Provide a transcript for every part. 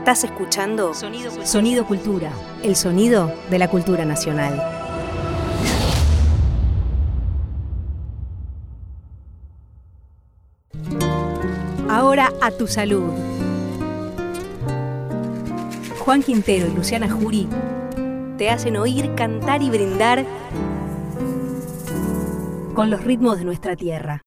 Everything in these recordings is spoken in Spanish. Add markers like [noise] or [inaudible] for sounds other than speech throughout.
Estás escuchando Sonido Cultura. Sonido Cultura, el sonido de la cultura nacional. Ahora a tu salud. Juan Quintero y Luciana Jury te hacen oír, cantar y brindar con los ritmos de nuestra tierra.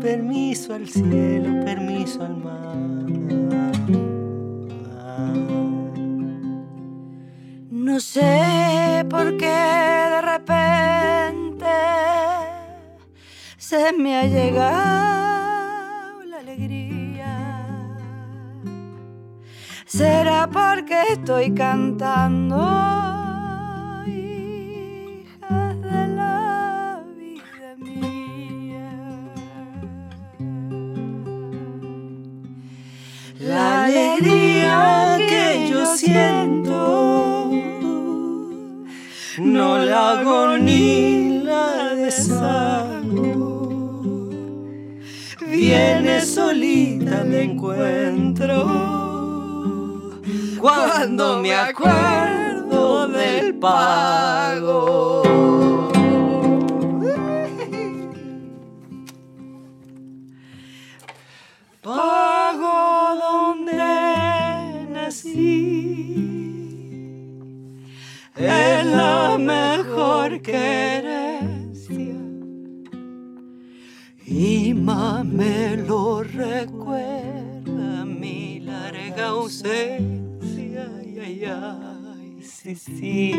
Permiso al cielo, permiso al mar. No sé por qué de repente se me ha llegado la alegría. Será porque estoy cantando, alegría que yo siento no la hago ni la deshago. Viene solita me encuentro cuando me acuerdo del pago. Pago querencia y más me lo recuerda mi larga ausencia. Ay, ay, ay, sí, sí.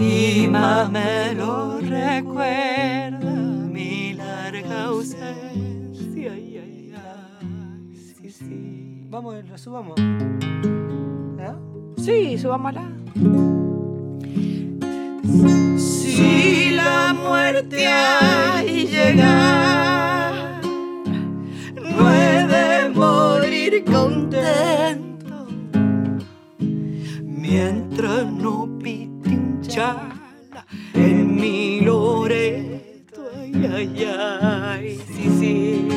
Y más me lo recuerda mi larga ausencia. Ay, ay, ay, sí, sí. Vamos, lo subamos. ¿Ah? Sí, subámosla. Si la muerte ahí llega, no he de morir contento. Mientras no pite un chala en mi loreto, ay, ay, ay, sí, sí.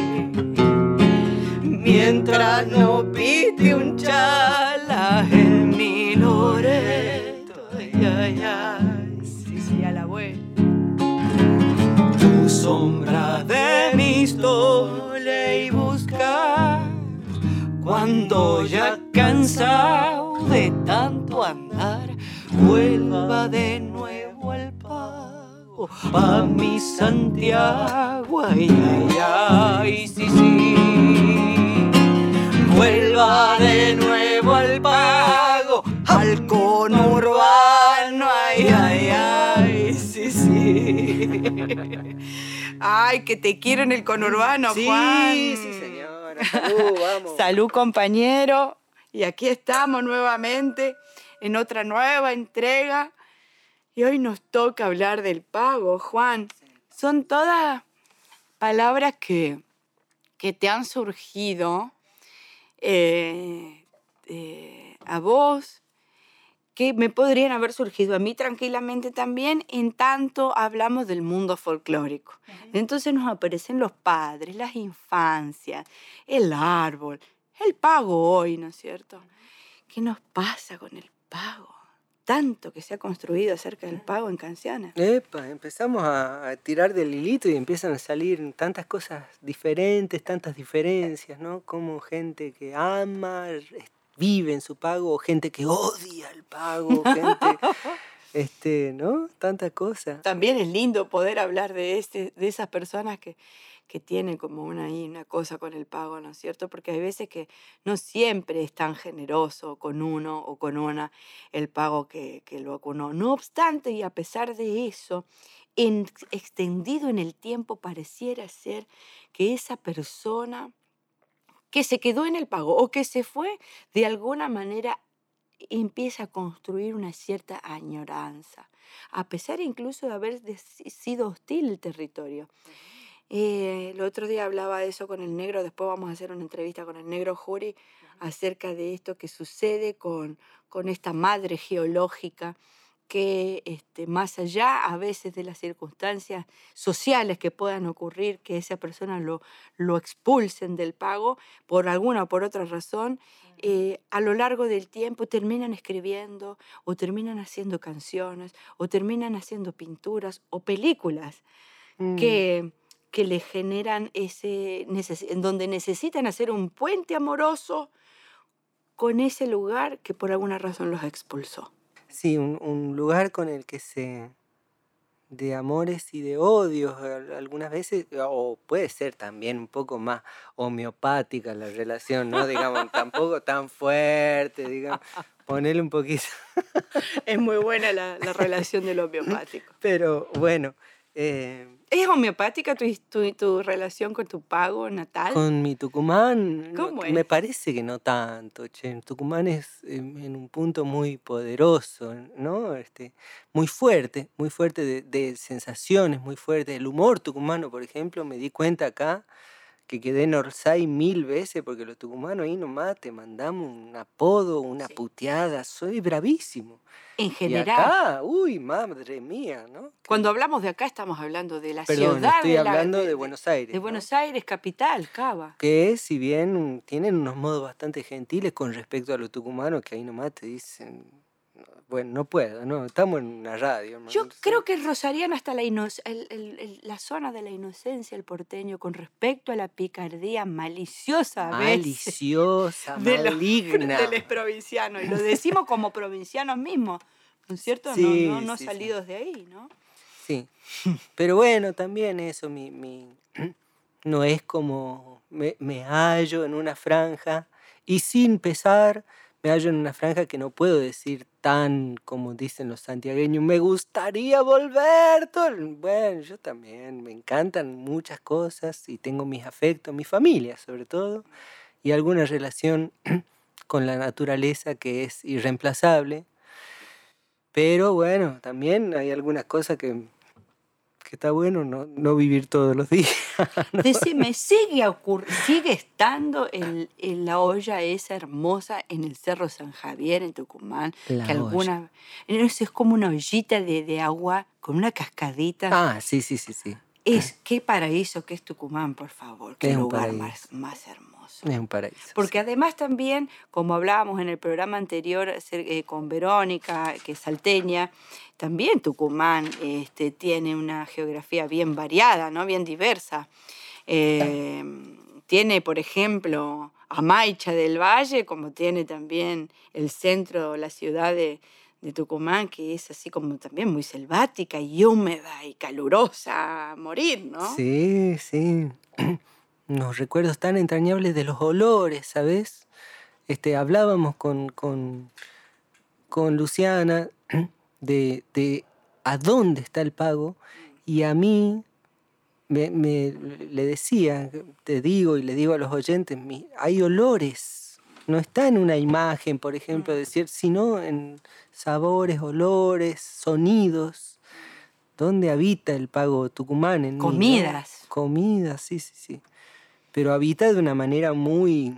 Mientras no pite un chala en mi loreto, ay, ay, ay, sombra de mi stole y buscar cuando ya cansado de tanto andar vuelva de nuevo al pago pa mi Santiago ay ay ay sí sí. Vuelva de nuevo al pago al conurbano Ay, que te quiero en el conurbano, sí Juan. sí señora Salud, vamos Salud, compañero. Y aquí estamos nuevamente en otra nueva entrega. Y hoy nos toca hablar del pago, Juan. Son todas palabras que, que te han surgido eh, eh, a vos, que me podrían haber surgido a mí tranquilamente también, en tanto hablamos del mundo folclórico. Entonces nos aparecen los padres, las infancias, el árbol, el pago hoy, ¿no es cierto? ¿Qué nos pasa con el pago? Tanto que se ha construido acerca del pago en canciones. Epa, empezamos a, a tirar del hilito y empiezan a salir tantas cosas diferentes, tantas diferencias, ¿no? Como gente que ama, vive en su pago, o gente que odia el pago, [laughs] gente, este, ¿no? Tantas cosas. También es lindo poder hablar de, este, de esas personas que, que tienen como una, una cosa con el pago, ¿no es cierto? Porque hay veces que no siempre es tan generoso con uno o con una el pago que, que lo uno. No obstante, y a pesar de eso, en- extendido en el tiempo pareciera ser que esa persona que se quedó en el pago o que se fue de alguna manera empieza a construir una cierta añoranza, a pesar incluso de haber sido hostil el territorio. Eh, el otro día hablaba de eso con el negro, después vamos a hacer una entrevista con el negro Jury acerca de esto que sucede con, con esta madre geológica que este, más allá a veces de las circunstancias sociales que puedan ocurrir, que esa persona lo, lo expulsen del pago por alguna o por otra razón, eh, a lo largo del tiempo terminan escribiendo o terminan haciendo canciones o terminan haciendo pinturas o películas mm. que, que le generan ese, en donde necesitan hacer un puente amoroso con ese lugar que por alguna razón los expulsó. Sí, un, lugar con el que se... de amores y de odios algunas veces, o puede ser también un poco más homeopática la relación, ¿no? Digamos, tampoco tan fuerte, digamos, ponerle un poquito. es muy buena la, la relación del homeopático. [laughs] Pero bueno, eh, ¿Es homeopática tu, tu, relación con tu pago natal? Con mi Tucumán, ¿Cómo me parece que no tanto. Che. Tucumán es en, un punto muy poderoso, ¿no? Este, muy fuerte, muy fuerte de, de sensaciones, muy fuerte. El humor tucumano, por ejemplo, me di cuenta acá que quedé en Orsay mil veces porque los tucumanos ahí nomás te mandamos un apodo, una puteada, soy bravísimo. En general. Y acá, uy, madre mía, ¿no? Cuando hablamos de acá estamos hablando de la Perdón, ciudad. Estoy hablando de, Buenos Aires. De Buenos Aires, capital, Cava. Que si bien tienen unos modos bastante gentiles con respecto a los tucumanos, que ahí nomás te dicen bueno, no puedo, no, estamos en una radio. Yo creo que rosarían hasta la, la zona de la inocencia el porteño con respecto a la picardía maliciosa. Maliciosa, [laughs] maligna. de los provincianos. Y lo decimos como provincianos mismos, ¿no es cierto? no, no, salidos de ahí, ¿no? Sí. Pero bueno, también eso, mi, mi [clears throat] no es como me, me hallo en una franja y sin pesar me hallo en una franja que no puedo decir tan como dicen los santiagueños, me gustaría volver. Bueno, yo también, me encantan muchas cosas y tengo mis afectos, mi familia sobre todo, y alguna relación [clears throat] con la naturaleza que es irreemplazable. Pero bueno, también hay algunas cosas que está bueno no, no vivir todos los [laughs] días. Decime, ¿sigue, ¿sigue estando el, la olla esa hermosa en el Cerro San Javier, en Tucumán? La que alguna, Es como una ollita de, de, agua con una cascadita. Ah, sí, sí, sí, sí. Es qué paraíso que es Tucumán, por favor. Qué lugar más, más hermoso. Es un paraíso. Porque además también, como hablábamos en el programa anterior eh, con Verónica, que es salteña, también Tucumán este, tiene una geografía bien variada, ¿no? bien diversa. Em, tiene, por ejemplo, Amaicha del Valle, como tiene también el centro, la ciudad de, de Tucumán, que es así como también muy selvática y húmeda y calurosa a morir, ¿no? Sí, sí. [clears throat] unos recuerdos tan entrañables de los olores, ¿sabes? Este, hablábamos con, con, con Luciana [clears throat] de, de, a dónde está el pago y a mí me, le decía, te digo y le digo a los oyentes, hay olores, no está en una imagen, por ejemplo, decir, sino en sabores, olores, sonidos. ¿Dónde habita el pago tucumán? En Comidas. Comidas, sí, sí, sí pero habita de una manera muy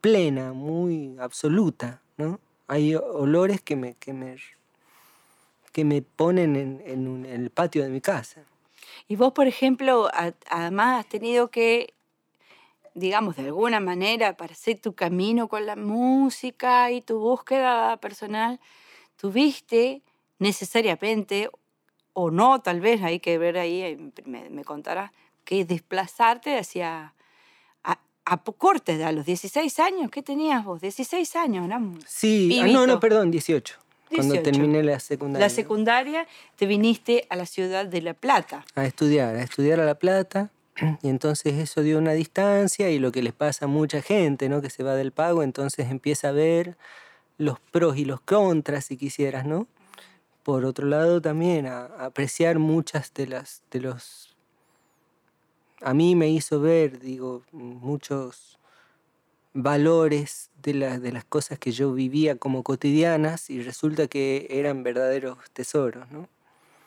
plena, muy absoluta, ¿no? Hay olores que me, que me, que me ponen en, en, el patio de mi casa. Y vos, por ejemplo, además has tenido que, digamos, de alguna manera, para hacer tu camino con la música y tu búsqueda personal, tuviste necesariamente, o no, tal vez, hay que ver ahí, me, me contarás, que desplazarte hacia a corte, a los 16 años, ¿qué tenías vos? 16 años, ¿no? Sí, ah, no, no, perdón, 18. Cuando terminé la secundaria. La secundaria te viniste a la ciudad de La Plata. A estudiar, a estudiar a La Plata. [clears throat] Y entonces eso dio una distancia y lo que les pasa a mucha gente, ¿no? Que se va del pago, entonces empieza a ver los pros y los contras, si quisieras, ¿no? Por otro lado, también a, apreciar muchas de las de los a mí me hizo ver, digo, muchos valores de, de las cosas que yo vivía como cotidianas y resulta que eran verdaderos tesoros, ¿no?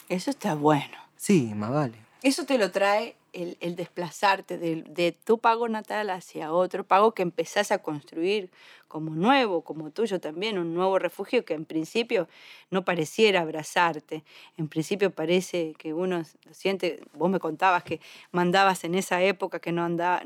Eso está bueno. Sí, más vale. Eso te lo trae el, desplazarte de, tu pago natal hacia otro pago que empezás a construir como nuevo, como tuyo también, un nuevo refugio que en principio no pareciera abrazarte. En principio parece que uno siente, vos me contabas que mandabas en esa época que no andaba,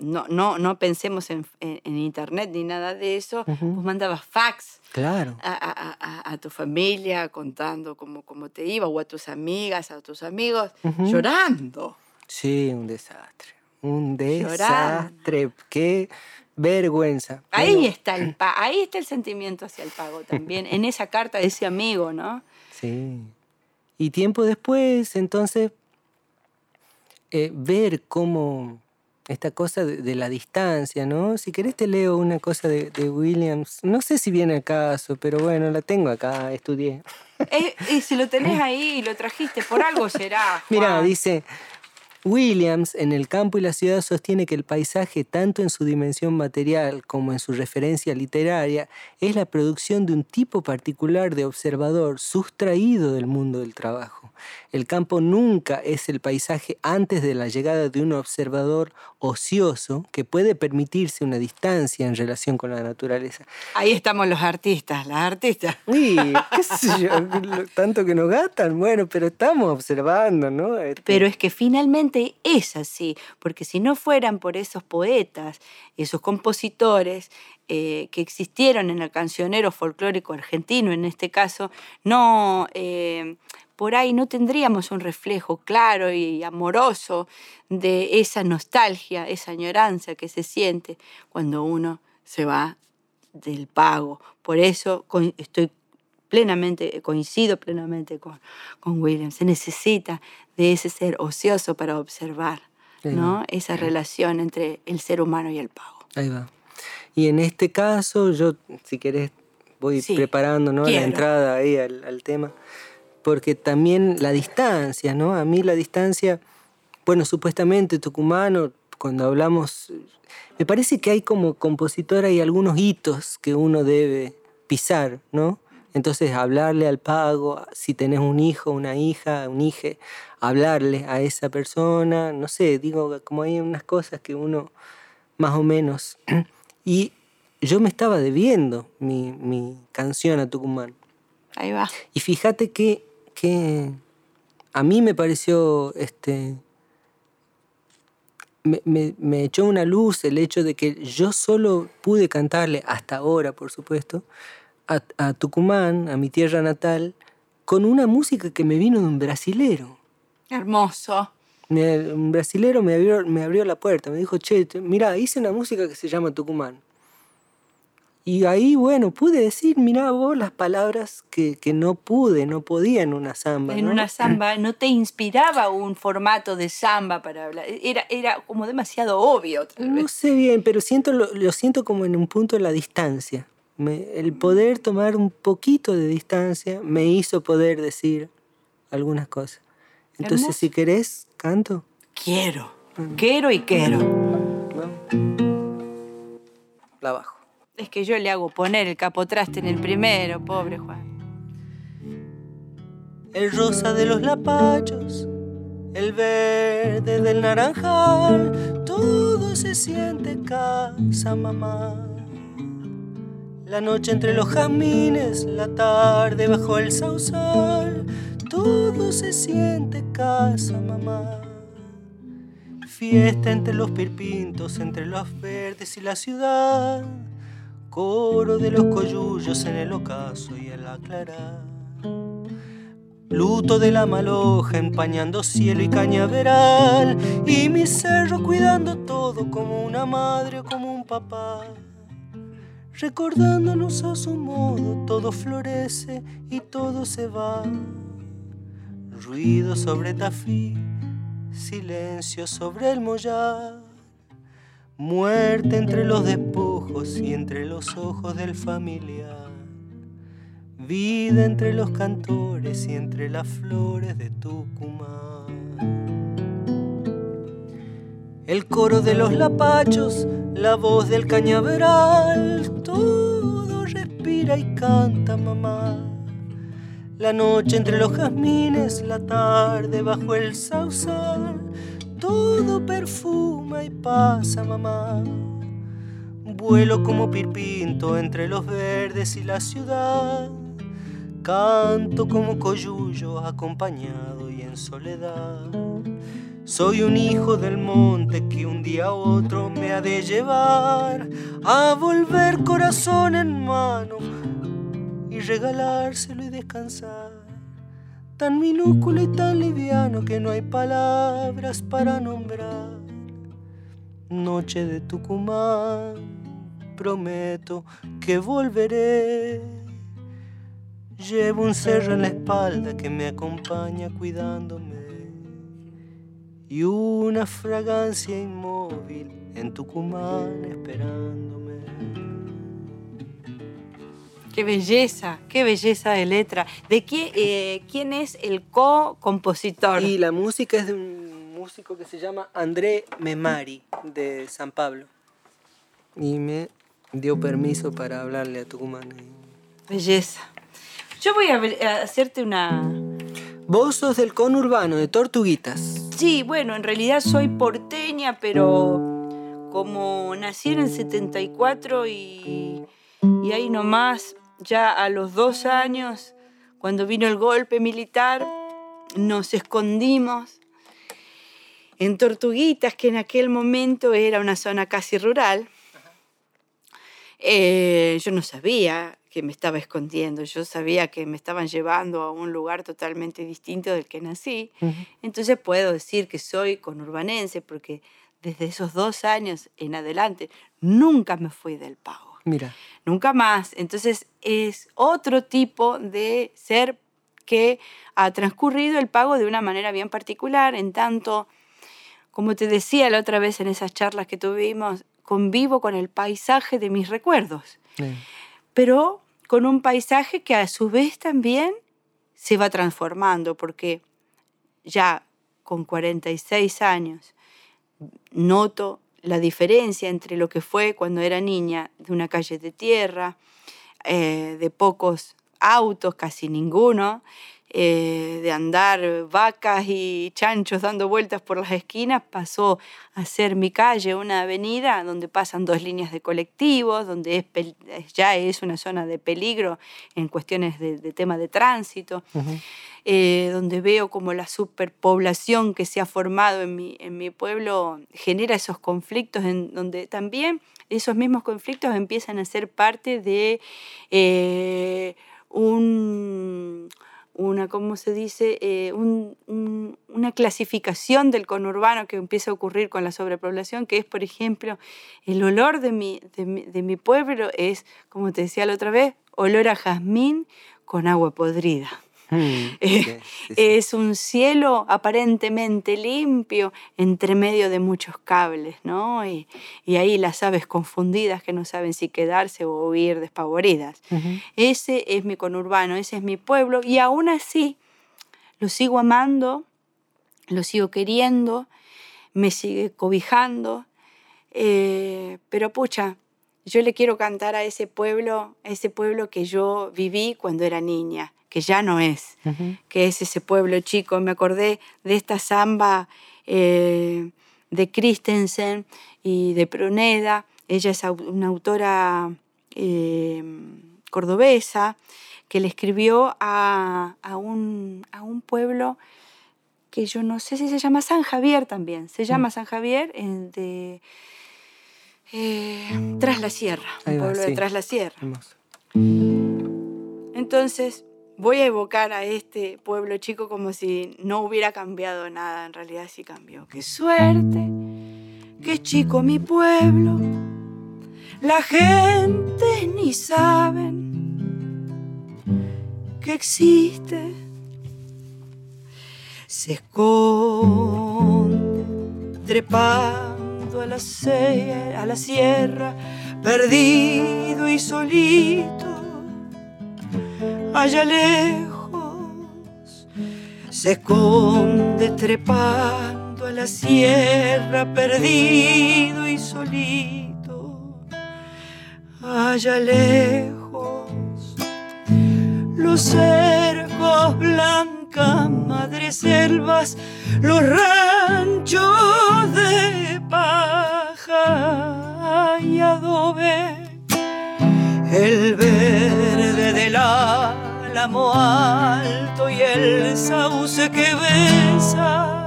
no, no, no pensemos en, internet ni nada de eso, vos mandabas fax claro. a, tu familia contando cómo, cómo, te iba, o a tus amigas, a tus amigos, llorando. Sí, un desastre. Un desastre. Qué vergüenza. Ahí está el ahí está el sentimiento hacia el pago también, [laughs] en esa carta de ese amigo, ¿no? Sí. Y tiempo después, entonces, eh, ver cómo esta cosa de, la distancia, ¿no? Si querés te leo una cosa de, Williams, no sé si viene al caso, pero bueno, la tengo acá, estudié. Eh, y si lo tenés ahí y lo trajiste, por algo será. [laughs] Mira, dice, Williams, en el campo y la ciudad, sostiene que el paisaje, tanto en su dimensión material como en su referencia literaria, es la producción de un tipo particular de observador sustraído del mundo del trabajo. El campo nunca es el paisaje antes de la llegada de un observador ocioso que puede permitirse una distancia en relación con la naturaleza. Ahí estamos los artistas, las artistas. Sí, [laughs] qué sé yo, tanto que nos gastan, bueno, pero estamos observando, ¿no? Este pero es que finalmente es así, porque si no fueran por esos poetas, esos compositores, eh, que existieron en el cancionero folclórico argentino, en este caso, no, eh, por ahí no tendríamos un reflejo claro y amoroso de esa nostalgia, esa añoranza que se siente cuando uno se va del pago. Por eso estoy plenamente, coincido plenamente con, con William. Se necesita de ese ser ocioso para observar ¿no? esa relación entre el ser humano y el pago. Ahí va. Y en este caso, yo, si querés, voy preparando ¿no? la entrada ahí al, al tema porque también la distancia, ¿no? A mí la distancia, bueno, supuestamente tucumano, cuando hablamos, me parece que hay como compositor, hay algunos hitos que uno debe pisar, ¿no? Entonces, hablarle al pago, si tenés un hijo, una hija, un hije, hablarle a esa persona, no sé, digo, como hay unas cosas que uno más o menos... [clears throat] Y yo me estaba debiendo mi, mi canción a Tucumán. Ahí va. Y fíjate que que a mí me pareció, este, me, echó una luz el hecho de que yo solo pude cantarle, hasta ahora por supuesto, a, Tucumán, a mi tierra natal, con una música que me vino de un brasilero. Hermoso. un brasilero me abrió, me abrió la puerta, me dijo, che, mira, hice una música que se llama Tucumán. Y ahí, bueno, pude decir, mira vos las palabras que, no pude, no podía en una samba. En una samba no te inspiraba un formato de samba para hablar. Era, era como demasiado obvio. no sé bien, pero siento, lo, siento como en un punto de la distancia. El poder tomar un poquito de distancia me hizo poder decir algunas cosas. Entonces, si querés, canto. Quiero, quiero y quiero. La bajo. Es que yo le hago poner el capotraste en el primero, pobre Juan. El rosa de los lapachos, el verde del naranjal, todo se siente casa, mamá. La noche entre los jazmines, la tarde bajo el sausal, todo se siente casa, mamá. Fiesta entre los pirpintos, entre los verdes y la ciudad coro de los coyullos en el ocaso y en la clara. Luto de la maloja empañando cielo y cañaveral y mi cerro cuidando todo como una madre o como un papá. Recordándonos a su modo, todo florece y todo se va. Ruido sobre tafí, silencio sobre el mollar. Muerte entre los despojos y entre los ojos del familiar. Vida entre los cantores y entre las flores de Tucumán. El coro de los lapachos, la voz del cañaveral, todo respira y canta mamá. La noche entre los jazmines, la tarde bajo el sausal, todo perfuma y pasa mamá. Vuelo como pirpinto entre los verdes y la ciudad. Canto como coyullo acompañado y en soledad. Soy un hijo del monte que un día a otro me ha de llevar a volver corazón en mano y regalárselo y descansar. Tan minúsculo y tan liviano que no hay palabras para nombrar. Noche de Tucumán, prometo que volveré. Llevo un cerro en la espalda que me acompaña cuidándome y una fragancia inmóvil en Tucumán esperándome. Qué belleza, qué belleza de letra. ¿De qué, eh, quién es el co-compositor? Y la música es de un músico que se llama André Memari, de San Pablo. Y me dio permiso para hablarle a Tucumán. Belleza. Yo voy a, hacerte una... Vos sos del conurbano, de Tortuguitas. Sí, bueno, en realidad soy porteña, pero como nací en el 74 y, y ahí nomás, ya a los dos años, cuando vino el golpe militar, nos escondimos en Tortuguitas, que en aquel momento era una zona casi rural. Eh, yo no sabía que me estaba escondiendo, yo sabía que me estaban llevando a un lugar totalmente distinto del que nací. Entonces puedo decir que soy conurbanense porque desde esos dos años en adelante nunca me fui del pago, Mira, nunca más. Entonces es otro tipo de ser que ha transcurrido el pago de una manera bien particular, en tanto, como te decía la otra vez en esas charlas que tuvimos, convivo con el paisaje de mis recuerdos. Eh, pero con un paisaje que a su vez también se va transformando, porque ya con 46 años noto la diferencia entre lo que fue cuando era niña, de una calle de tierra, eh, de pocos autos, casi ninguno, eh, de andar vacas y chanchos dando vueltas por las esquinas, pasó a ser mi calle una avenida donde pasan dos líneas de colectivos, donde es pel- ya es una zona de peligro en cuestiones de, de tema de tránsito, eh, donde veo como la superpoblación que se ha formado en mi, en mi pueblo genera esos conflictos, en donde también esos mismos conflictos empiezan a ser parte de eh, un una, ¿cómo se dice? Eh, un- un- una clasificación del conurbano que empieza a ocurrir con la sobrepoblación, que es, por ejemplo, el olor de mi, de mi, de mi pueblo es, como te decía la otra vez, olor a jazmín con agua podrida. Mm, [laughs] Eh, sí, sí, sí. Es un cielo aparentemente limpio entre medio de muchos cables, ¿no? Y, y ahí las aves confundidas que no saben si quedarse o huir despavoridas. Ese es mi conurbano, ese es mi pueblo y aún así lo sigo amando, lo sigo queriendo, me sigue cobijando, eh, pero pucha, yo le quiero cantar a ese pueblo, a ese pueblo que yo viví cuando era niña, que ya no es, que es ese pueblo chico. Me acordé de esta samba eh, de Christensen y de Pruneda. Ella es una autora eh, cordobesa que le escribió a, a un, a un pueblo que yo no sé si se llama San Javier también. Se llama San Javier en- de eh, Tras la Sierra, va, pueblo de. Tras la Sierra. Hermoso. Entonces voy a evocar a este pueblo chico como si no hubiera cambiado nada, en realidad sí cambió. Qué suerte, qué chico mi pueblo, la gente ni saben que existe. Se esconde trepando a la, a la sierra, perdido y solito allá lejos. Se esconde trepando a la sierra perdido y solito, allá lejos, los cercos blancas, madres selvas, los ranchos de paja y adobe, el verde del álamo alto y el sauce que besa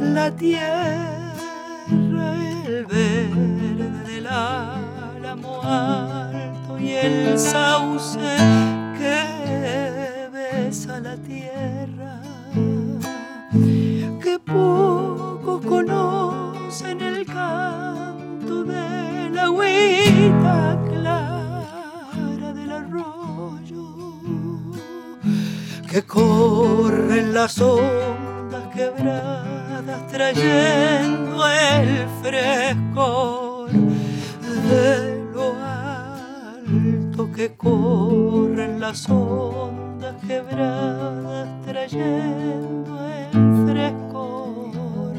la tierra, el verde del álamo alto y el sauce que besa la tierra, que pocos conocen el canto de la agüita que corre en las ondas quebradas trayendo el frescor de lo alto que corren las ondas quebradas trayendo el frescor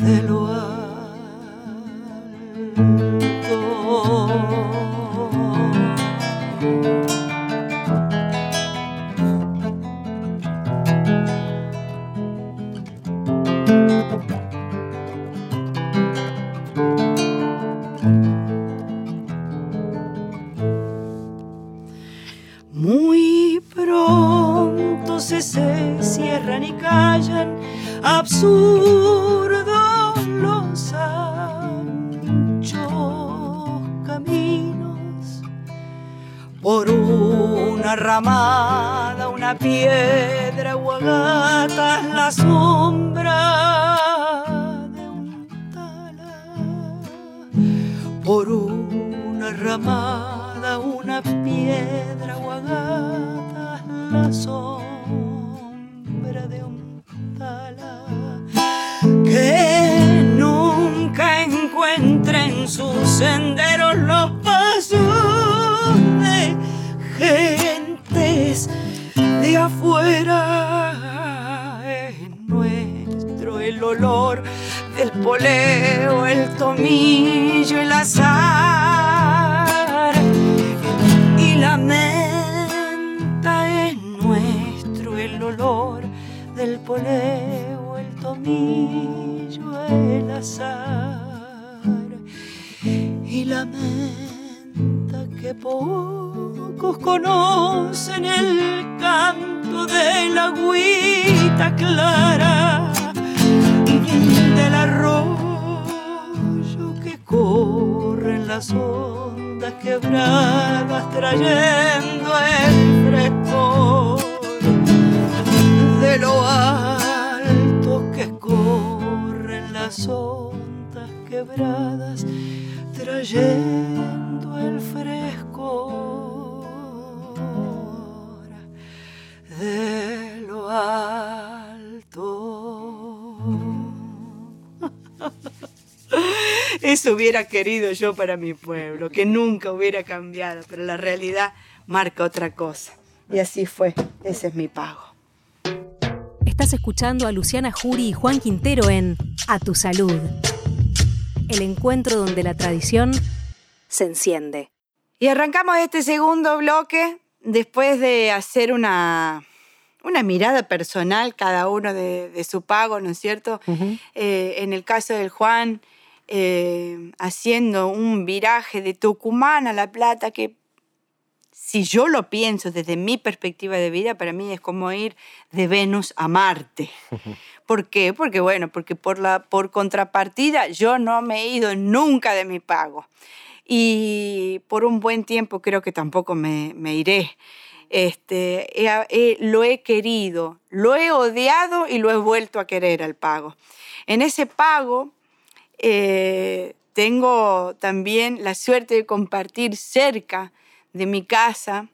de lo alto. Clara del arroyo que corre en las ondas quebradas trayendo Eso hubiera querido yo para mi pueblo, que nunca hubiera cambiado, pero la realidad marca otra cosa. Y así fue, ese es mi pago. Estás escuchando a Luciana Jury y Juan Quintero en A tu Salud. El encuentro donde la tradición se enciende. Y arrancamos este segundo bloque después de hacer una, una mirada personal, cada uno de, su pago, ¿no es cierto? Eh, en el caso del Juan, eh, haciendo un viraje de Tucumán a La Plata, que si yo lo pienso desde mi perspectiva de vida, para mí es como ir de Venus a Marte. [laughs] ¿Por qué? Porque bueno, porque por, la, por contrapartida yo no me he ido nunca de mi pago. Y por un buen tiempo creo que tampoco me, iré. Este, lo he querido, lo he odiado y lo he vuelto a querer al pago. En ese pago eh, tengo también la suerte de compartir cerca de mi casa,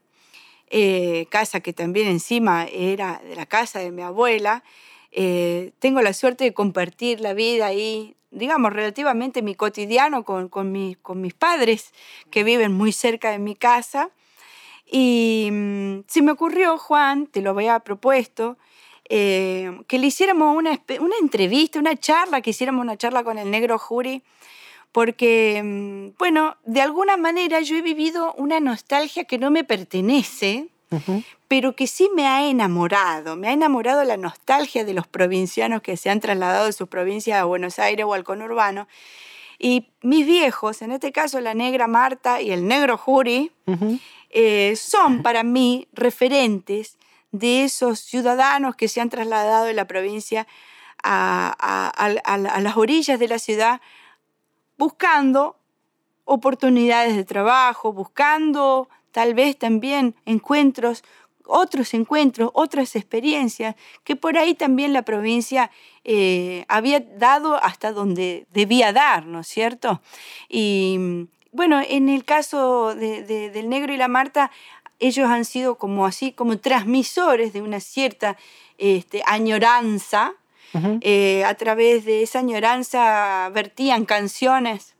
eh, casa que también encima era de la casa de mi abuela. Eh, tengo la suerte de compartir la vida ahí, digamos, relativamente mi cotidiano con, con, con mis padres que viven muy cerca de mi casa. Y mm, se me ocurrió, Juan, te lo había propuesto, eh, que le hiciéramos una, una, entrevista, una charla, que hiciéramos una charla con el negro Jury, porque, mm, bueno, de alguna manera yo he vivido una nostalgia que no me pertenece, pero que sí me ha enamorado. Me ha enamorado la nostalgia de los provincianos que se han trasladado de sus provincias a Buenos Aires o al conurbano. Y mis viejos, en este caso la negra Marta y el negro Jury, eh, son para mí referentes de esos ciudadanos que se han trasladado de la provincia a, las orillas de la ciudad buscando oportunidades de trabajo, buscando tal vez también encuentros, otros encuentros, otras experiencias, que por ahí también la provincia eh, había dado hasta donde debía dar, ¿no es cierto? Y bueno, en el caso del negro y la Marta, ellos han sido como así, como transmisores de una cierta este, añoranza. Eh, a través de esa añoranza vertían canciones,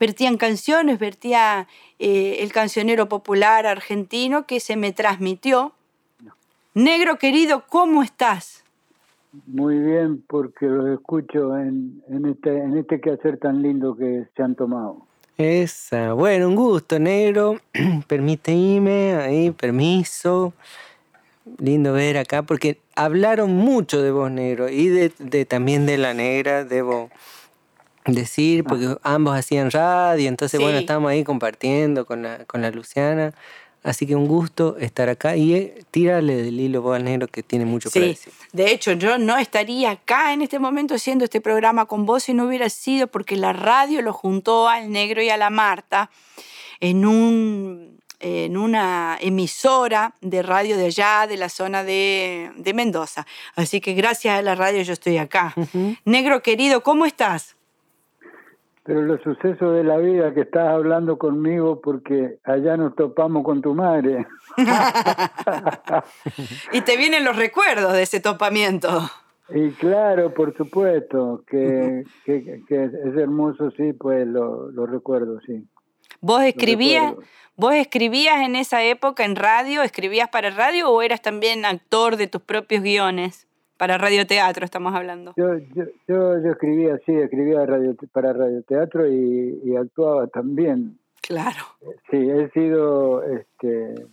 vertían canciones, vertía eh, el cancionero popular argentino que se me transmitió. Negro querido, ¿cómo estás? Muy bien, porque lo escucho en, este, en este quehacer tan lindo que se han tomado. Esa, bueno, un gusto, negro. [clears throat] Permíteme, ahí, permiso. Lindo ver acá, porque hablaron mucho de vos, negro, y de, también de la negra, debo decir, porque ah. ambos hacían radio, entonces, bueno, estamos ahí compartiendo con la, con la Luciana. Así que un gusto estar acá y eh, tírale del hilo vos al negro que tiene mucho sí. para decir. De hecho, yo no estaría acá en este momento haciendo este programa con vos si no hubiera sido porque la radio lo juntó al negro y a la Marta en un en una emisora de radio de allá, de la zona de, Mendoza. Así que gracias a la radio yo estoy acá. Negro querido, ¿cómo estás? Pero los sucesos de la vida que estás hablando conmigo porque allá nos topamos con tu madre. [laughs] y te vienen los recuerdos de ese topamiento. Y claro, por supuesto, que, que, es hermoso, sí, pues lo, recuerdo, sí. ¿Vos escribías, ¿Vos escribías en esa época en radio? ¿Escribías para radio o eras también actor de tus propios guiones? Para radioteatro estamos hablando. Yo, yo, yo, escribía, sí, escribía radio, para radioteatro y, y actuaba también. Claro. Sí, he sido este,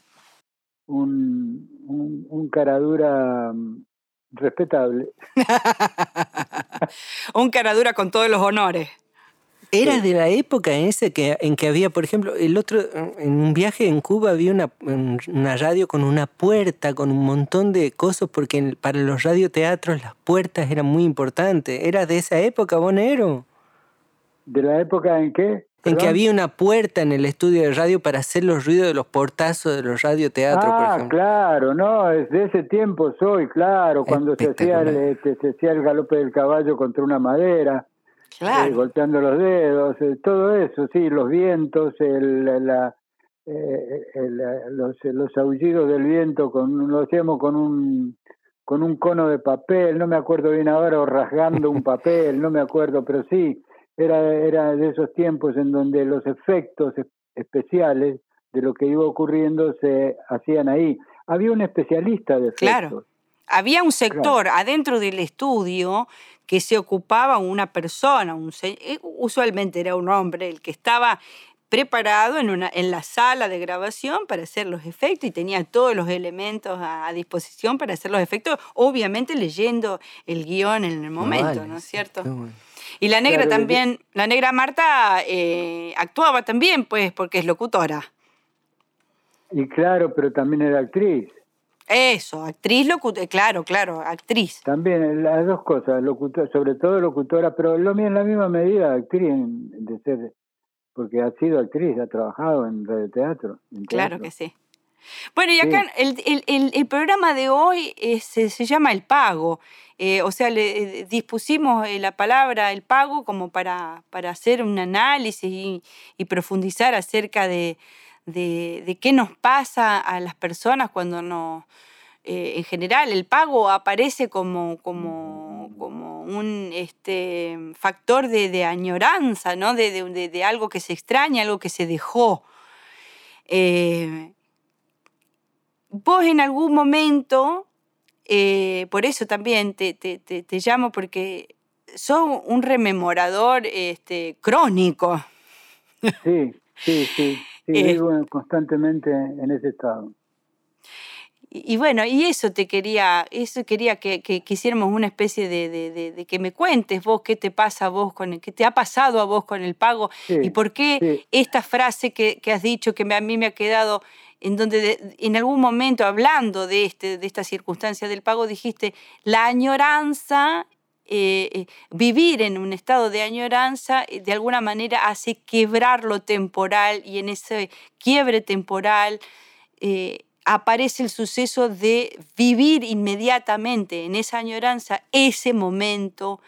un, un, un caradura mm, respetable. [laughs] un caradura con todos los honores. Era de la época en ese que, en que había, por ejemplo, el otro, en un viaje en Cuba había una, una radio con una puerta, con un montón de cosas, porque para los radioteatros las puertas eran muy importantes. ¿Era de esa época, Bonero? ¿De la época en qué? En que había una puerta en el estudio de radio para hacer los ruidos de los portazos de los radioteatros, por ah, ejemplo. claro, no, de ese tiempo soy, claro, cuando se hacía, el, este, se hacía el galope del caballo contra una madera. Eh, golpeando los dedos, eh, todo eso, sí, los vientos, el, la, eh, los, los aullidos del viento, con, lo hacíamos con un, con un cono de papel, no me acuerdo bien ahora, o rasgando un [laughs] papel, no me acuerdo, pero sí, era, era de esos tiempos en donde los efectos especiales de lo que iba ocurriendo se hacían ahí. Había un especialista de efectos. Claro. Había un sector adentro del estudio que se ocupaba una persona, un, eh, usualmente era un hombre, el que estaba preparado en, una, en la sala de grabación para hacer los efectos y tenía todos los elementos a, disposición para hacer los efectos, obviamente leyendo el guion en el momento, ¿no es cierto? Y la negra también, la negra Marta eh, actuaba también, pues, porque es locutora. Y claro, pero también era actriz. Eso, actriz, locutora, claro, claro, actriz. También las dos cosas, locutora, sobre todo locutora, pero lo mismo en la misma medida actriz de ser, porque ha sido actriz, ha trabajado en radioteatro. teatro. claro que sí. Bueno, y acá el, el, el, programa de hoy se, se, llama El Pago. Eh, o sea, le eh, dispusimos eh, la palabra el pago como para, para hacer un análisis y, y profundizar acerca de, de, qué nos pasa a las personas cuando no, eh, en general, el pago aparece como, como, como un este, factor de, añoranza, ¿no? De, algo que se extraña, algo que se dejó. Eh, vos en algún momento eh, por eso también te, te, te, llamo, porque sos un rememorador este, crónico. Sí, sí, sí. Vivo constantemente en ese estado. Y, bueno, y eso te quería, eso quería que, que, hiciéramos una especie de, de, que me cuentes vos qué te pasa a vos con el, qué te ha pasado a vos con el pago y por qué esta frase que, que, has dicho que a mí me ha quedado en donde en algún momento hablando de, este, de esta circunstancia del pago dijiste, la añoranza, eh, eh, vivir en un estado de añoranza eh, de alguna manera hace quebrar lo temporal y en ese quiebre temporal aparece el suceso de vivir inmediatamente en esa añoranza ese momento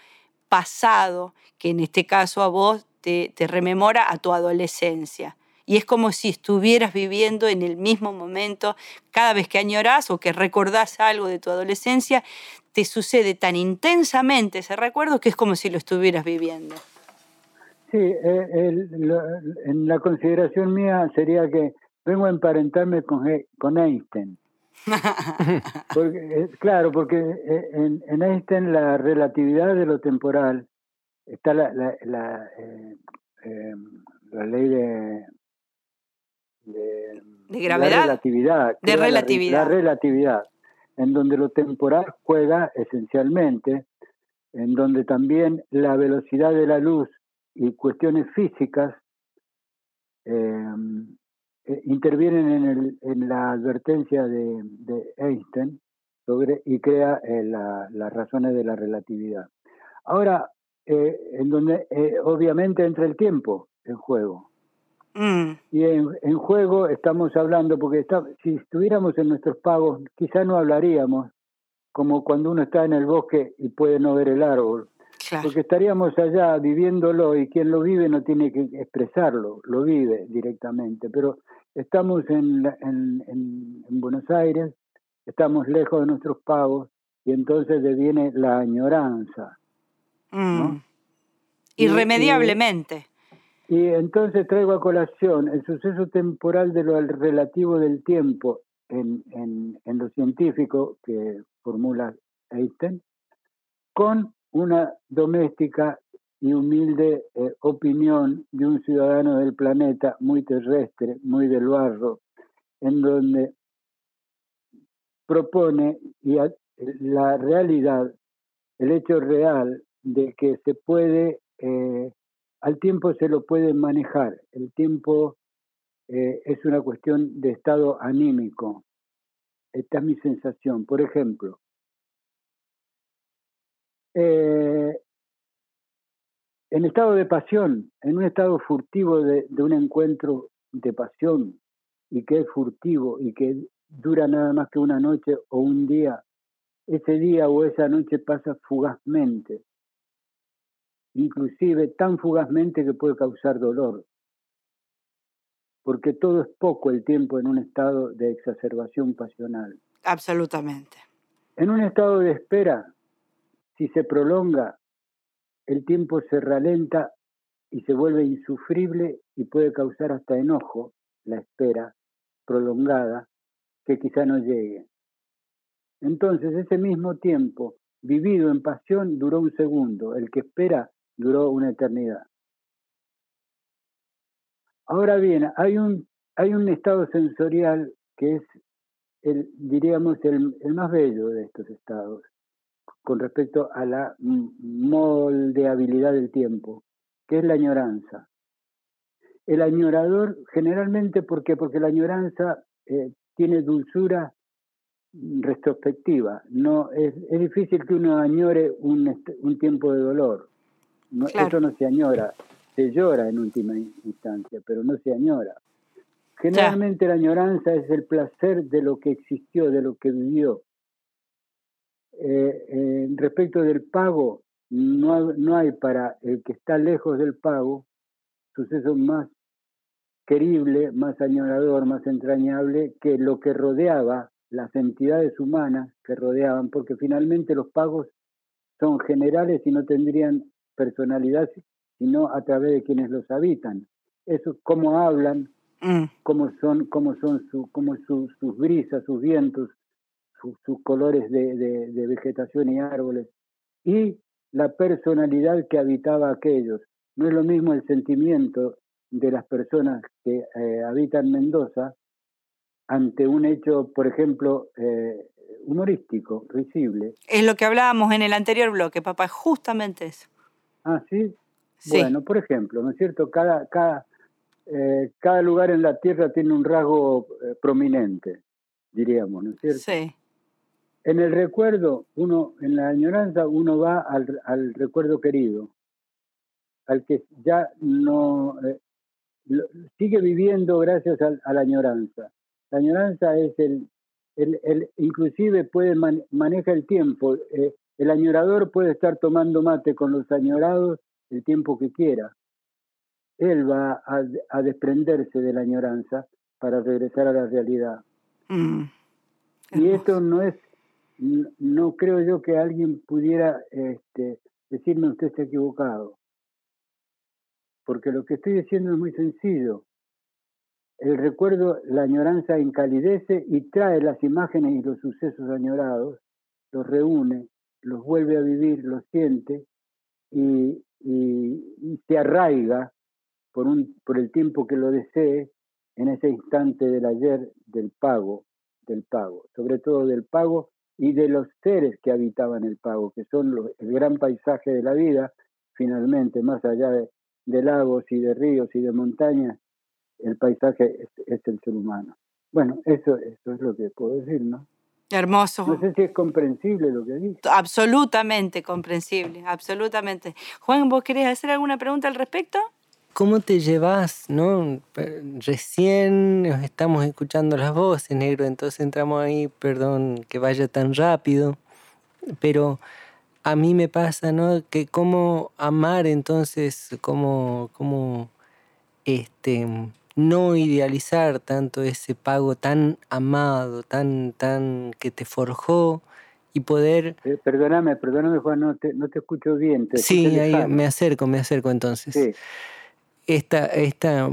pasado, que en este caso a vos te, te rememora a tu adolescencia y es como si estuvieras viviendo en el mismo momento. Cada vez que añoras o que recordás algo de tu adolescencia, te sucede tan intensamente ese recuerdo que es como si lo estuvieras viviendo. Sí, eh, en la consideración mía sería que vengo a emparentarme con, con Einstein. [laughs] porque, claro, porque eh, en, en, Einstein la relatividad de lo temporal está la, la, la, eh, la ley de de, gravedad. relatividad. De relatividad. La, relatividad, en donde lo temporal juega esencialmente, en donde también la velocidad de la luz y cuestiones físicas em, eh, intervienen en, el, en, la advertencia de, Einstein sobre y crea eh, las razones de la relatividad. Ahora, eh, en donde obviamente entra el tiempo en juego. Mm. Y en, juego estamos hablando, porque si estuviéramos en nuestros pagos, quizá no hablaríamos, como cuando uno está en el bosque y puede no ver el árbol. Porque estaríamos allá viviéndolo y quien lo vive no tiene que expresarlo, lo vive directamente. Pero estamos en, en, Buenos Aires, estamos lejos de nuestros pagos y entonces deviene la añoranza. Mm. Irremediablemente. Y entonces traigo a colación el suceso temporal de lo relativo del tiempo en, en, lo científico que formula Einstein, con una doméstica y humilde eh, opinión de un ciudadano del planeta muy terrestre, muy del barro, en donde propone y la realidad, el hecho real de que se puede eh, al tiempo se lo puede manejar. El tiempo eh, es una cuestión de estado anímico. Esta es mi sensación. Por ejemplo, eh, en estado de pasión, en un estado furtivo de, de, un encuentro de pasión y que es furtivo y que dura nada más que una noche o un día, ese día o esa noche pasa fugazmente inclusive tan fugazmente que puede causar dolor, porque todo es poco el tiempo en un estado de exacerbación pasional. Absolutamente. En un estado de espera, si se prolonga, el tiempo se ralenta y se vuelve insufrible y puede causar hasta enojo la espera prolongada que quizá no llegue. Entonces ese mismo tiempo vivido en pasión duró un segundo, el que espera duró una eternidad. Ahora bien, hay un, hay un estado sensorial que es, el, diríamos, el, el más bello de estos estados con respecto a la moldeabilidad del tiempo, que es la añoranza. El añorador, generalmente, ¿por qué? Porque la añoranza eh, tiene dulzura retrospectiva. No, es, es, difícil que uno añore un, un tiempo de dolor. Eso no se añora, se llora en última instancia, pero no se añora. Generalmente la añoranza es el placer de lo que existió, de lo que vivió. Eh, respecto del pago, no, no hay para el que está lejos del pago suceso más querible, más añorador, más entrañable que lo que rodeaba las entidades humanas que rodeaban, porque finalmente los pagos son generales y no tendrían personalidad, sino a través de quienes los habitan. Eso, cómo hablan, mm. cómo son, cómo son su, cómo sus brisas, sus vientos, sus colores de, vegetación y árboles, y la personalidad que habitaba aquellos. No es lo mismo el sentimiento de las personas que eh, habitan Mendoza ante un hecho, por ejemplo, eh, humorístico, risible. Es lo que hablábamos en el anterior bloque, papá, justamente eso. Ah, sí. Bueno, por ejemplo, ¿no es cierto? Cada, cada, eh, cada lugar en la Tierra tiene un rasgo prominente, diríamos, ¿no es cierto? Sí. En el recuerdo, uno, en la añoranza, uno va al, al recuerdo querido, al que ya no sigue viviendo gracias a, la añoranza. La añoranza es el, el, inclusive puede maneja el tiempo. Eh, el añorador puede estar tomando mate con los añorados el tiempo que quiera. Él va a, desprenderse de la añoranza para regresar a la realidad. Mm, y esto no es, no creo yo que alguien pudiera este, decirme usted está equivocado porque lo que estoy diciendo es muy sencillo. El recuerdo, la añoranza encalidece y trae las imágenes y los sucesos añorados, los reúne, los vuelve a vivir, los siente y, se arraiga por, un, por el tiempo que lo desee en ese instante del ayer del pago, del pago, sobre todo del pago y de los seres que habitaban el pago, que son el gran paisaje de la vida, finalmente, más allá de, de lagos y de ríos y de montañas, el paisaje es, el ser humano. Bueno, eso, eso es lo que puedo decir, ¿no? Hermoso. No sé si es comprensible lo que dice. Absolutamente comprensible, absolutamente. Juan, ¿vos querés hacer alguna pregunta al respecto? ¿Cómo te llevas, no? Recién estamos escuchando las voces, negro, entonces entramos ahí, perdón que vaya tan rápido, pero a mí me pasa, ¿no? Que cómo amar entonces, cómo, cómo este, no idealizar tanto ese pago tan amado, tan, tan que te forjó y poder... Eh, perdóname, perdóname Juan, no te, no te escucho bien. sí, ahí me acerco, me acerco entonces. Sí. Esta, esta,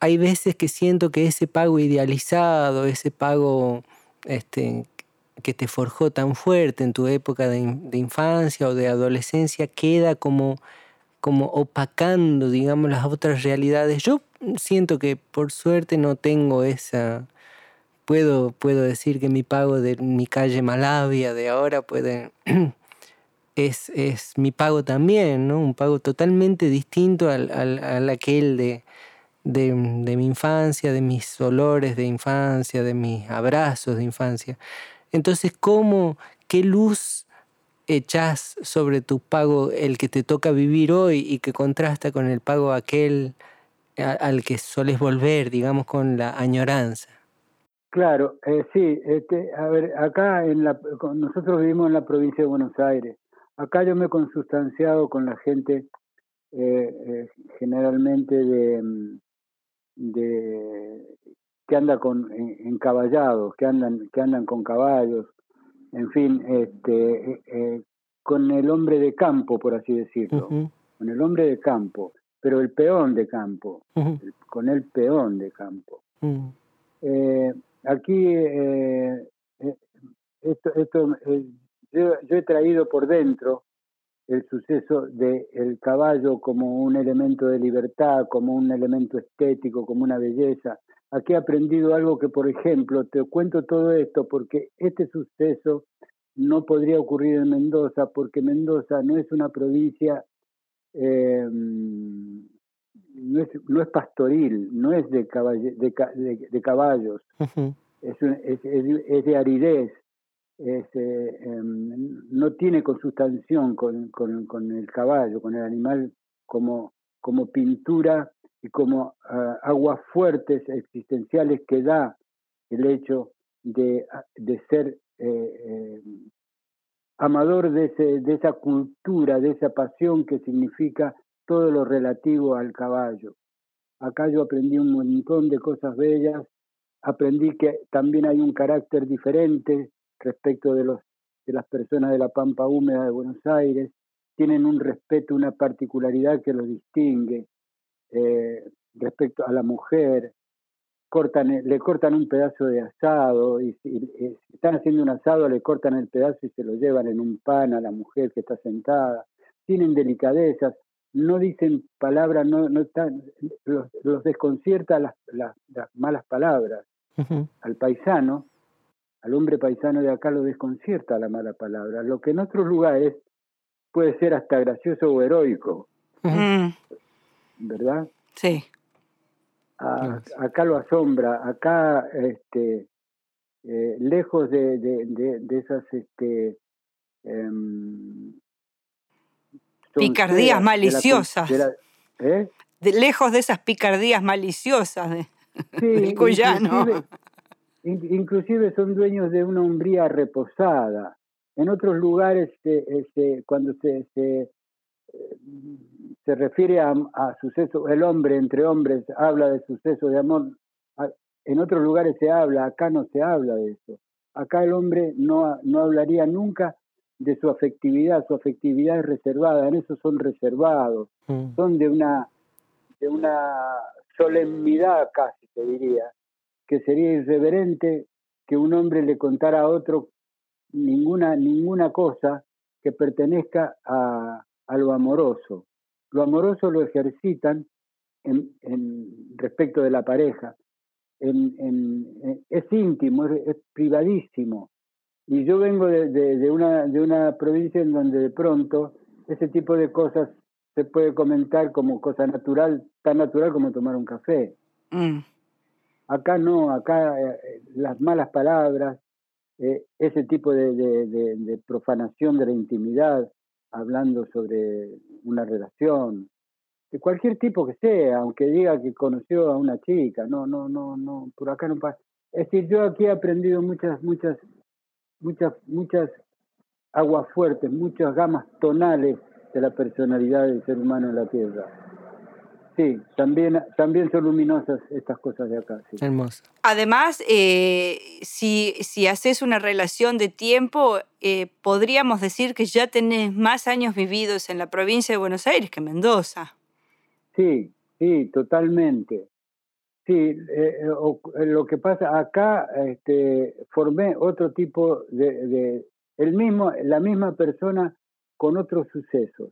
hay veces que siento que ese pago idealizado, ese pago este, que te forjó tan fuerte en tu época de, infancia o de adolescencia queda como, como opacando, digamos, las otras realidades. Yo siento que por suerte no tengo esa... Puedo, puedo decir que mi pago de mi calle Malavia de ahora puede... [clears throat] es, es mi pago también, ¿no? Un pago totalmente distinto al, al, aquel de, de, de, mi infancia, de mis olores de infancia, de mis abrazos de infancia. Entonces, ¿cómo, qué luz echas sobre tu pago, el que te toca vivir hoy y que contrasta con el pago aquel al que soles volver, digamos, con la añoranza? Claro, eh, sí, este, a ver, acá en la, nosotros vivimos en la provincia de Buenos Aires. Acá yo me he consustanciado con la gente eh, eh, generalmente de, de que anda con encaballados, que andan, que andan con caballos, en fin, este, eh, eh, con el hombre de campo, por así decirlo, con el hombre de campo, pero el peón de campo, con el peón de campo. Eh, aquí, esto, esto yo, yo, he traído por dentro el suceso del el caballo como un elemento de libertad, como un elemento estético, como una belleza, aquí he aprendido algo que, por ejemplo, te cuento todo esto porque este suceso no podría ocurrir en Mendoza porque Mendoza no es una provincia, eh, no, es, no es pastoril, no es de, de, caballos, es, es, de aridez, eh, em, no tiene consustanciación con, con, con, el caballo, con el animal como, como pintura y como ah, aguas fuertes existenciales que da el hecho de, ah, de ser eh, eh, amador de, esa cultura, de esa pasión que significa todo lo relativo al caballo. Acá yo aprendí un montón de cosas bellas, aprendí que también hay un carácter diferente respecto de, los, de las personas de la Pampa Húmeda de Buenos Aires, tienen un respeto, una particularidad que los distingue. Eh, respecto a la mujer, cortan, le cortan un pedazo de asado y, están haciendo un asado, le cortan el pedazo y se lo llevan en un pan a la mujer que está sentada. Tienen delicadezas, no dicen palabras, no, no están, los, desconcierta las, las, malas palabras. Al paisano, al hombre paisano de acá lo desconcierta la mala palabra, lo que en otros lugares puede ser hasta gracioso o heroico. ¿Verdad? Sí. acá lo asombra, acá este, eh, lejos de, de, esas este, em, picardías maliciosas. ¿eh? De, lejos de esas picardías maliciosas de, del cuyano. Inclusive, son dueños de una umbría reposada. En otros lugares, este, cuando se, se, se refiere a, a suceso, el hombre entre hombres habla de suceso de amor, en otros lugares se habla, acá no se habla de eso. Acá el hombre no, no hablaría nunca de su afectividad, su afectividad es reservada, en eso son reservados, mm. son de una, de una solemnidad casi, te diría, que sería irreverente que un hombre le contara a otro ninguna, ninguna cosa que pertenezca a, a lo amoroso. Lo amoroso lo ejercitan en, en respecto de la pareja, en, es íntimo, es, privadísimo. Y yo vengo de, de, una, de una provincia en donde de pronto ese tipo de cosas se puede comentar como cosa natural, tan natural como tomar un café. Mm. Acá no, acá eh, las malas palabras, eh, ese tipo de, de, profanación de la intimidad, hablando sobre una relación, de cualquier tipo que sea, aunque diga que conoció a una chica, no, no, no, no, por acá no pasa. Es decir, yo aquí he aprendido muchas, muchas, muchas, muchas aguas fuertes, muchas gamas tonales de la personalidad del ser humano en la Tierra. Sí, también, también son luminosas estas cosas de acá. Sí. Hermoso. Además, eh, si, si haces una relación de tiempo, eh, podríamos decir que ya tenés más años vividos en la provincia de Buenos Aires que Mendoza. Sí, sí, totalmente. Sí, eh, eh, eh, lo que pasa acá, este, formé otro tipo de, el mismo, la misma persona con otros sucesos,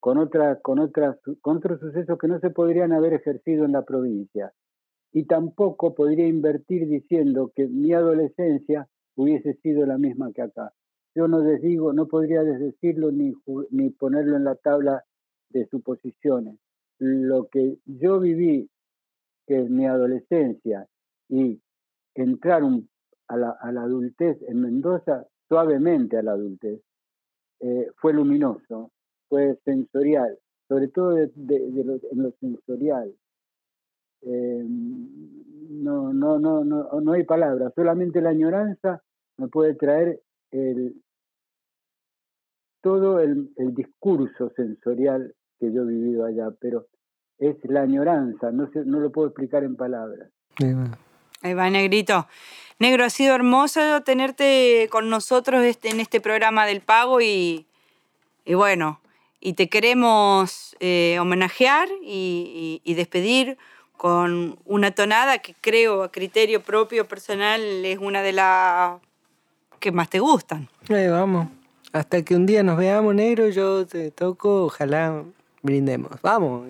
con otra, con otras, con otros sucesos que no se podrían haber ejercido en la provincia. Y tampoco podría invertir diciendo que mi adolescencia hubiese sido la misma que acá. Yo no digo, no podría decirlo ni, ni ponerlo en la tabla de suposiciones lo que yo viví, que es mi adolescencia, y entrar a, la, adultez en Mendoza, suavemente a la adultez, eh, fue luminoso, fue sensorial, sobre todo de, en lo sensorial. Eh, no, no, no, no, no hay palabras, solamente la añoranza me puede traer el, todo el, el discurso sensorial que yo he vivido allá, pero es la añoranza, no, no lo puedo explicar en palabras. Ahí va, Negrito. Negro, ha sido hermoso tenerte con nosotros este, en este programa del pago y, y bueno, y te queremos eh, homenajear y, despedir con una tonada que creo a criterio propio personal es una de las que más te gustan. Ahí vamos. Hasta que un día nos veamos, negro, yo te toco, ojalá brindemos. Vamos.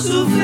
Aquí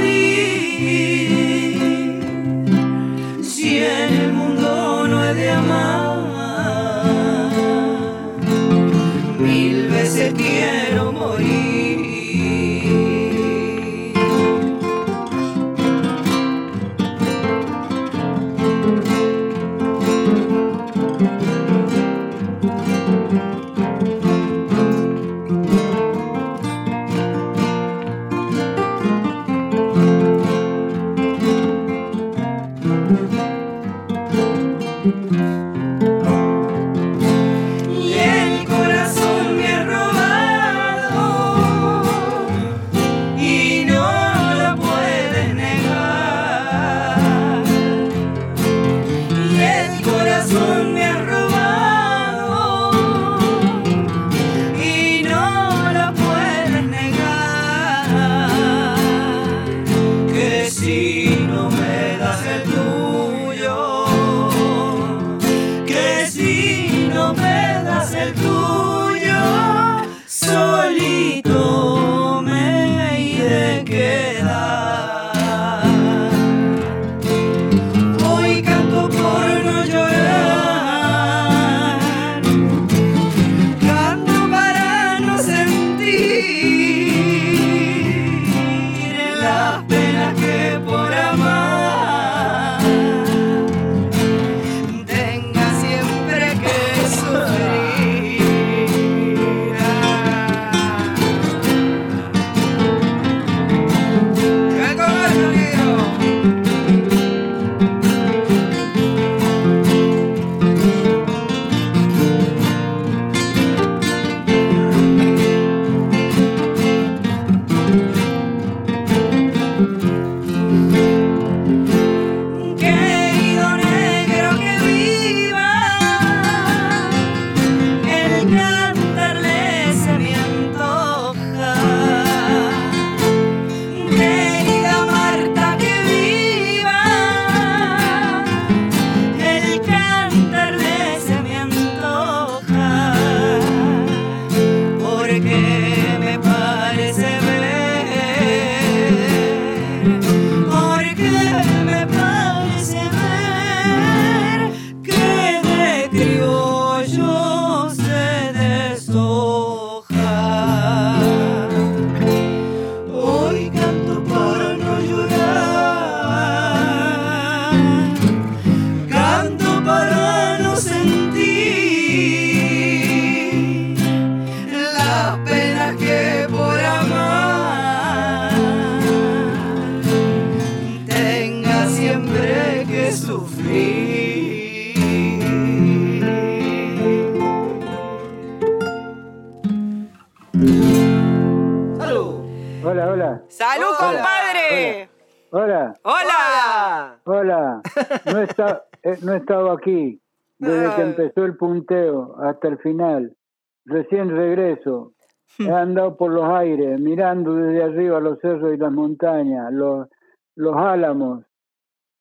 empezó el punteo hasta el final. Recién regreso. He andado por los aires, mirando desde arriba los cerros y las montañas, los, los álamos,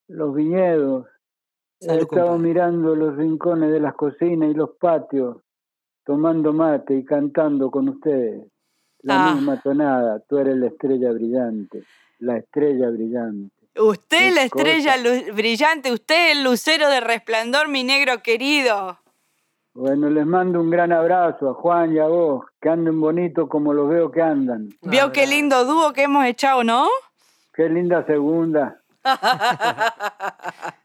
los viñedos. He estado mirando los rincones de las cocinas y los patios, tomando mate y cantando con ustedes. La ah. misma tonada, tú eres la estrella brillante, la estrella brillante. Usted la estrella brillante, usted el lucero de resplandor, mi negro querido. Bueno, les mando un gran abrazo a Juan y a vos, que anden bonito como los veo que andan. ¿Vio qué lindo dúo que hemos echado, no? Qué linda segunda. [laughs]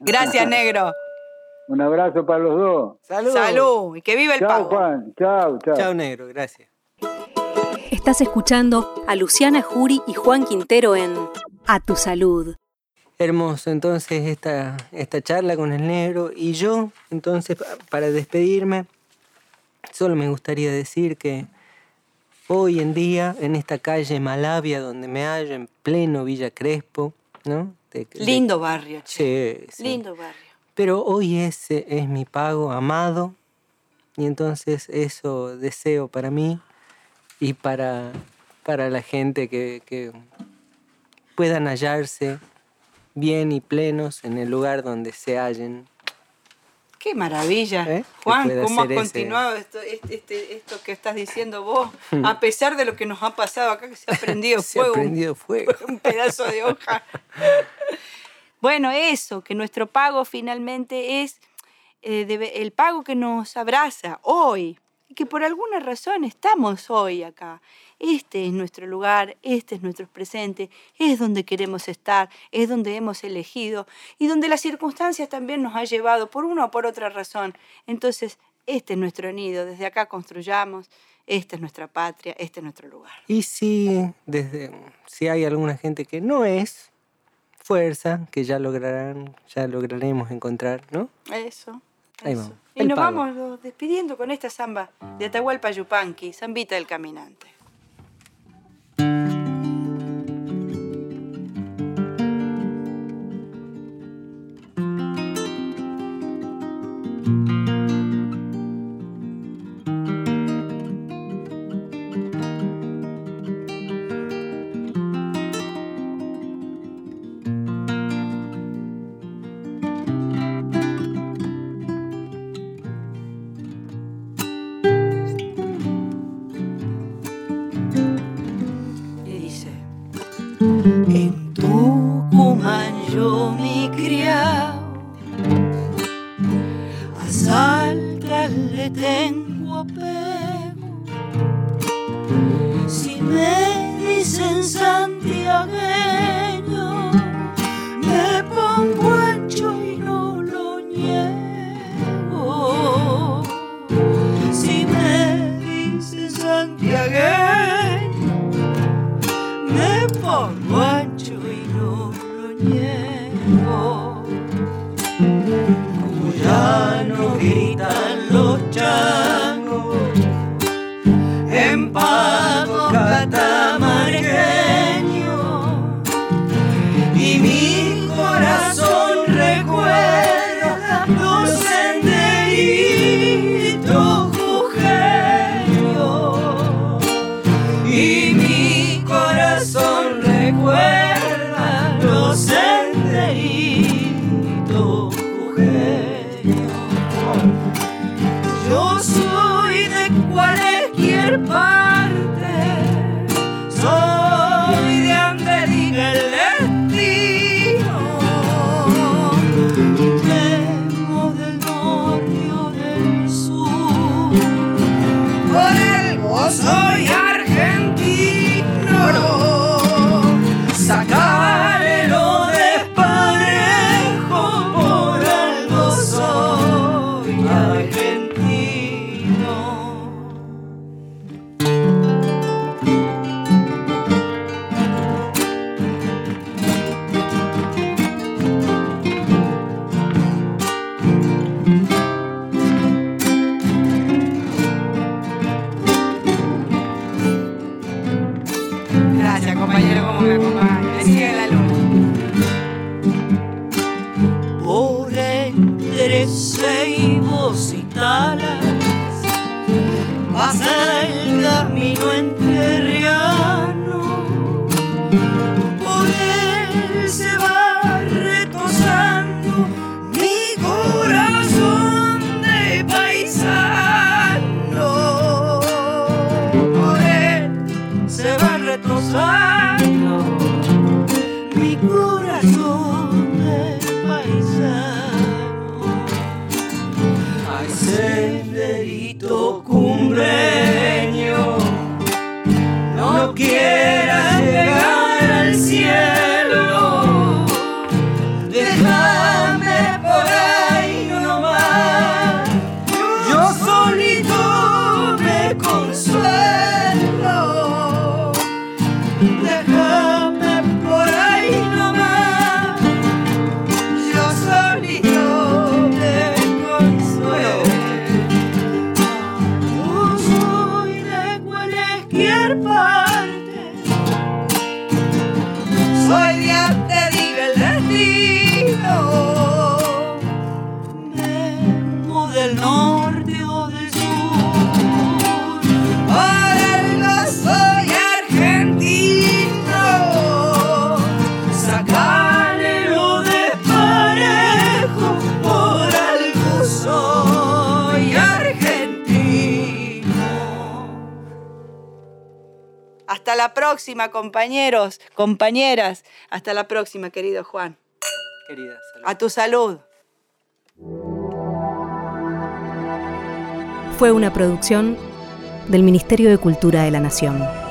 Gracias, negro. Un abrazo para los dos. Salud. Salud. Y que viva el chao, Juan. Chao, chao. Chao, negro. Gracias. Estás escuchando a Luciana Jury y Juan Quintero en a tu salud. Hermoso, entonces esta, esta charla con el negro y yo, entonces para despedirme, solo me gustaría decir que hoy en día en esta calle Malavia donde me hallo en pleno Villa Crespo, ¿no? Lindo barrio. Sí, Lindo barrio. Pero hoy ese es mi pago amado y entonces eso deseo para mí y para, para la gente que, que puedan hallarse bien y plenos en el lugar donde se hallen. Qué maravilla. ¿Eh? Juan, cómo has continuado esto, este- este- esto que estás diciendo vos, a pesar de lo que nos ha pasado acá, que se ha prendido [laughs] Se ha fuego, un- prendido fuego. [laughs] un pedazo de hoja. Bueno, eso, que nuestro pago finalmente es eh, el pago que nos abraza hoy, que por alguna razón estamos hoy acá. Este es nuestro lugar, este es nuestro presente, es donde queremos estar, es donde hemos elegido y donde las circunstancias también nos ha llevado por una o por otra razón. Entonces, este es nuestro nido, desde acá construyamos, esta es nuestra patria, este es nuestro lugar. Y si, desde, si hay alguna gente que no es, fuerza, que ya lograrán, ya lograremos encontrar, ¿no? Eso. Ahí eso. vamos. Y nos vamos despidiendo con esta samba de Atahualpa Yupanqui, Zambita del Caminante. La próxima, compañeros, compañeras. Hasta la próxima, querido Juan. Querida, A tu salud. Fue una producción del Ministerio de Cultura de la Nación.